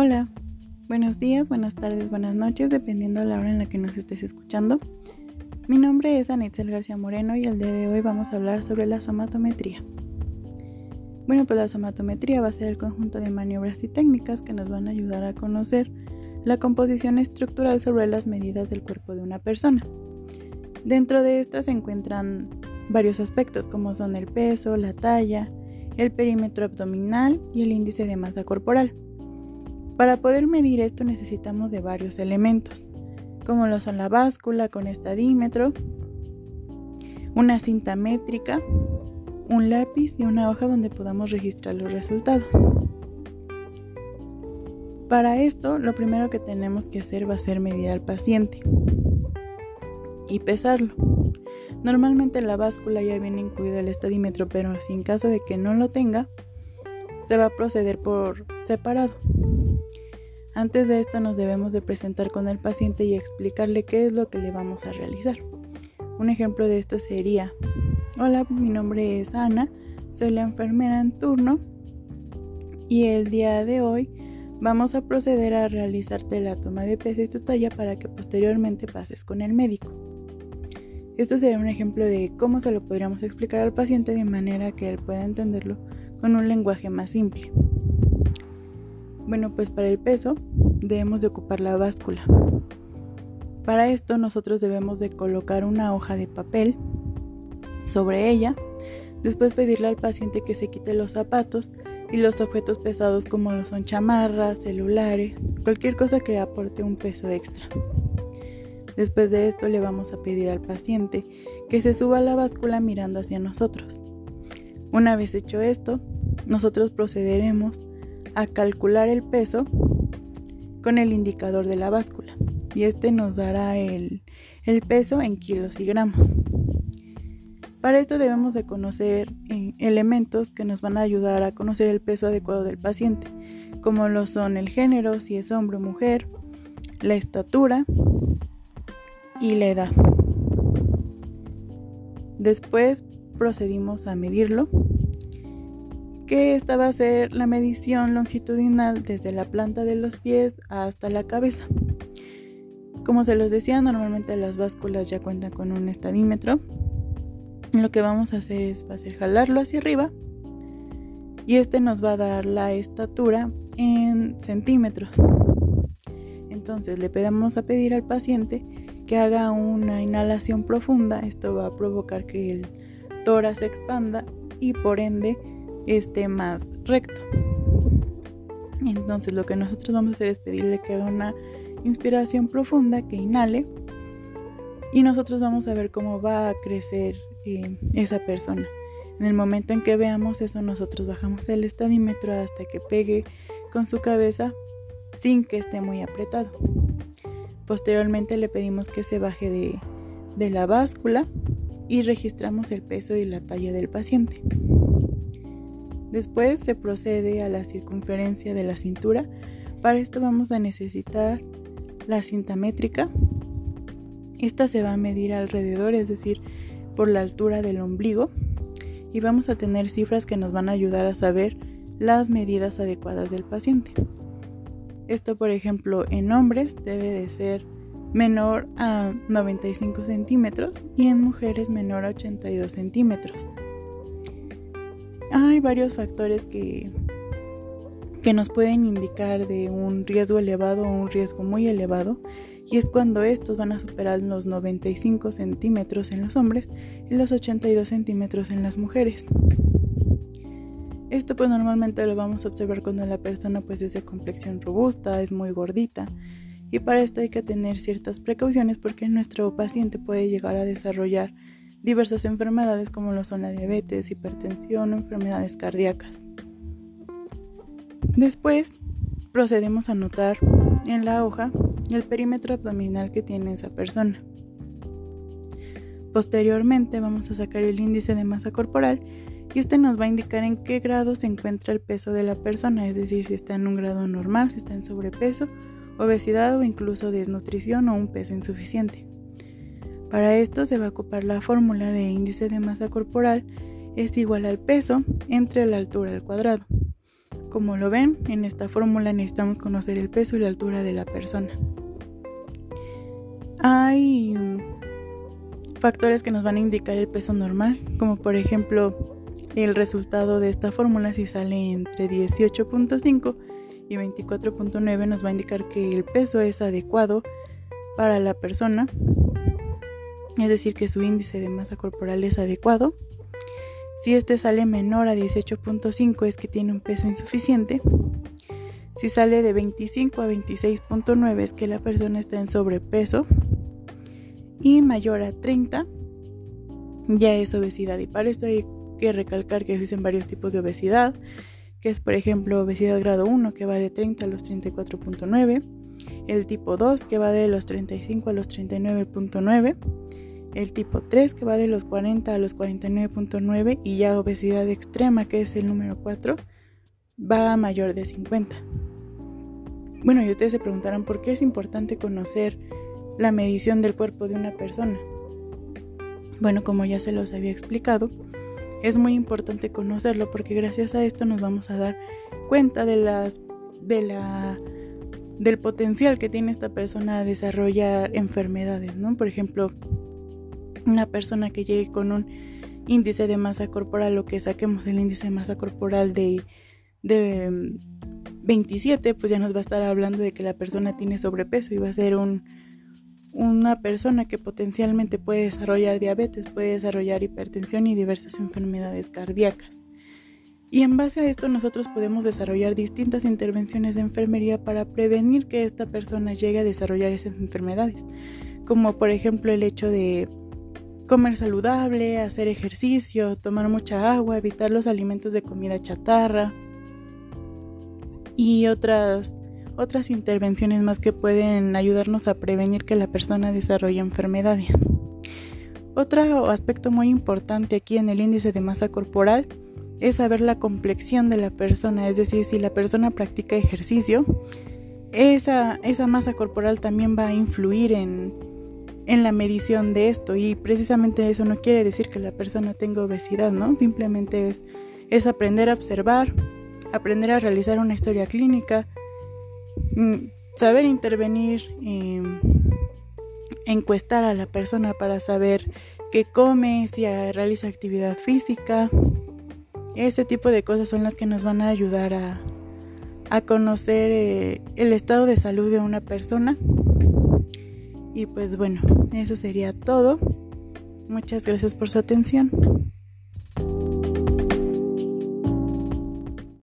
Hola, buenos días, buenas tardes, buenas noches, dependiendo de la hora en la que nos estés escuchando. Mi nombre es Anitzel García Moreno y el día de hoy vamos a hablar sobre la somatometría. Bueno, pues la somatometría va a ser el conjunto de maniobras y técnicas que nos van a ayudar a conocer la composición estructural sobre las medidas del cuerpo de una persona. Dentro de estas se encuentran varios aspectos como son el peso, la talla, el perímetro abdominal y el índice de masa corporal. Para poder medir esto necesitamos de varios elementos, como lo son la báscula con estadímetro, una cinta métrica, un lápiz y una hoja donde podamos registrar los resultados. Para esto, lo primero que tenemos que hacer va a ser medir al paciente y pesarlo. Normalmente la báscula ya viene incluida el estadímetro, pero si en caso de que no lo tenga, se va a proceder por separado. Antes de esto nos debemos de presentar con el paciente y explicarle qué es lo que le vamos a realizar. Un ejemplo de esto sería, hola, mi nombre es Ana, soy la enfermera en turno y el día de hoy vamos a proceder a realizarte la toma de peso y tu talla para que posteriormente pases con el médico. Esto sería un ejemplo de cómo se lo podríamos explicar al paciente de manera que él pueda entenderlo con un lenguaje más simple. Bueno, pues para el peso debemos de ocupar la báscula. Para esto nosotros debemos de colocar una hoja de papel sobre ella, después pedirle al paciente que se quite los zapatos y los objetos pesados como lo son chamarras, celulares, cualquier cosa que aporte un peso extra. Después de esto le vamos a pedir al paciente que se suba a la báscula mirando hacia nosotros. Una vez hecho esto, nosotros procederemos a calcular el peso con el indicador de la báscula y este nos dará el, el peso en kilos y gramos. Para esto debemos de conocer eh, elementos que nos van a ayudar a conocer el peso adecuado del paciente, como lo son el género, si es hombre o mujer, la estatura, y la edad. Después procedimos a medirlo, que esta va a ser la medición longitudinal desde la planta de los pies hasta la cabeza. Como se los decía, normalmente las básculas ya cuentan con un estadímetro. Lo que vamos a hacer es, va jalarlo hacia arriba y este nos va a dar la estatura en centímetros. Entonces le pedimos a pedir al paciente que haga una inhalación profunda. Esto va a provocar que el tórax se expanda y por ende esté más recto. Entonces lo que nosotros vamos a hacer es pedirle que haga una inspiración profunda, que inhale y nosotros vamos a ver cómo va a crecer eh, esa persona. En el momento en que veamos eso, nosotros bajamos el estadímetro hasta que pegue con su cabeza sin que esté muy apretado. Posteriormente le pedimos que se baje de, la báscula y registramos el peso y la talla del paciente. Después se procede a la circunferencia de la cintura. Para esto vamos a necesitar la cinta métrica. Esta se va a medir alrededor, es decir, por la altura del ombligo. Y vamos a tener cifras que nos van a ayudar a saber las medidas adecuadas del paciente. Esto, por ejemplo, en hombres debe de ser menor a 95 centímetros y en mujeres menor a 82 centímetros. Hay varios factores que, que nos pueden indicar de un riesgo elevado o un riesgo muy elevado y es cuando estos van a superar los 95 centímetros en los hombres y los 82 centímetros en las mujeres. Esto pues normalmente lo vamos a observar cuando la persona pues es de complexión robusta, es muy gordita y para esto hay que tener ciertas precauciones porque nuestro paciente puede llegar a desarrollar diversas enfermedades como lo son la diabetes, hipertensión o enfermedades cardíacas. Después procedemos a anotar en la hoja el perímetro abdominal que tiene esa persona. Posteriormente vamos a sacar el índice de masa corporal y este nos va a indicar en qué grado se encuentra el peso de la persona, es decir, si está en un grado normal, si está en sobrepeso, obesidad o incluso desnutrición o un peso insuficiente. Para esto se va a ocupar la fórmula de índice de masa corporal es igual al peso entre la altura al cuadrado. Como lo ven, en esta fórmula necesitamos conocer el peso y la altura de la persona. Hay factores que nos van a indicar el peso normal, como por ejemplo el resultado de esta fórmula si sale entre 18.5 y 24.9 nos va a indicar que el peso es adecuado para la persona, es decir, que su índice de masa corporal es adecuado. Si este sale menor a 18.5 es que tiene un peso insuficiente. Si sale de 25 a 26.9 es que la persona está en sobrepeso. Y mayor a 30 ya es obesidad. Y para esto hay que recalcar que existen varios tipos de obesidad, que es por ejemplo obesidad grado 1 que va de 30 a los 34.9, el tipo 2 que va de los 35 a los 39.9, el tipo 3 que va de los 40 a los 49.9 y ya obesidad extrema que es el número 4 va a mayor de 50. Bueno, y ustedes se preguntarán por qué es importante conocer la medición del cuerpo de una persona. Bueno, como ya se los había explicado, es muy importante conocerlo porque gracias a esto nos vamos a dar cuenta de las de la del potencial que tiene esta persona a desarrollar enfermedades, ¿no? Por ejemplo, una persona que llegue con un índice de masa corporal o que saquemos el índice de masa corporal de, de 27, pues ya nos va a estar hablando de que la persona tiene sobrepeso y va a ser un, una persona que potencialmente puede desarrollar diabetes, puede desarrollar hipertensión y diversas enfermedades cardíacas. Y en base a esto nosotros podemos desarrollar distintas intervenciones de enfermería para prevenir que esta persona llegue a desarrollar esas enfermedades, como por ejemplo el hecho de comer saludable, hacer ejercicio, tomar mucha agua, evitar los alimentos de comida chatarra y otras otras intervenciones más que pueden ayudarnos a prevenir que la persona desarrolle enfermedades. Otro aspecto muy importante aquí en el índice de masa corporal es saber la complexión de la persona, es decir, si la persona practica ejercicio, esa, esa masa corporal también va a influir en, en la medición de esto y precisamente eso no quiere decir que la persona tenga obesidad, ¿no? Simplemente es, es aprender a observar, aprender a realizar una historia clínica, Mm, saber intervenir, eh, encuestar a la persona para saber qué come, si realiza actividad física. Ese tipo de cosas son las que nos van a ayudar a, a conocer eh, el estado de salud de una persona. Y pues bueno, eso sería todo. Muchas gracias por su atención.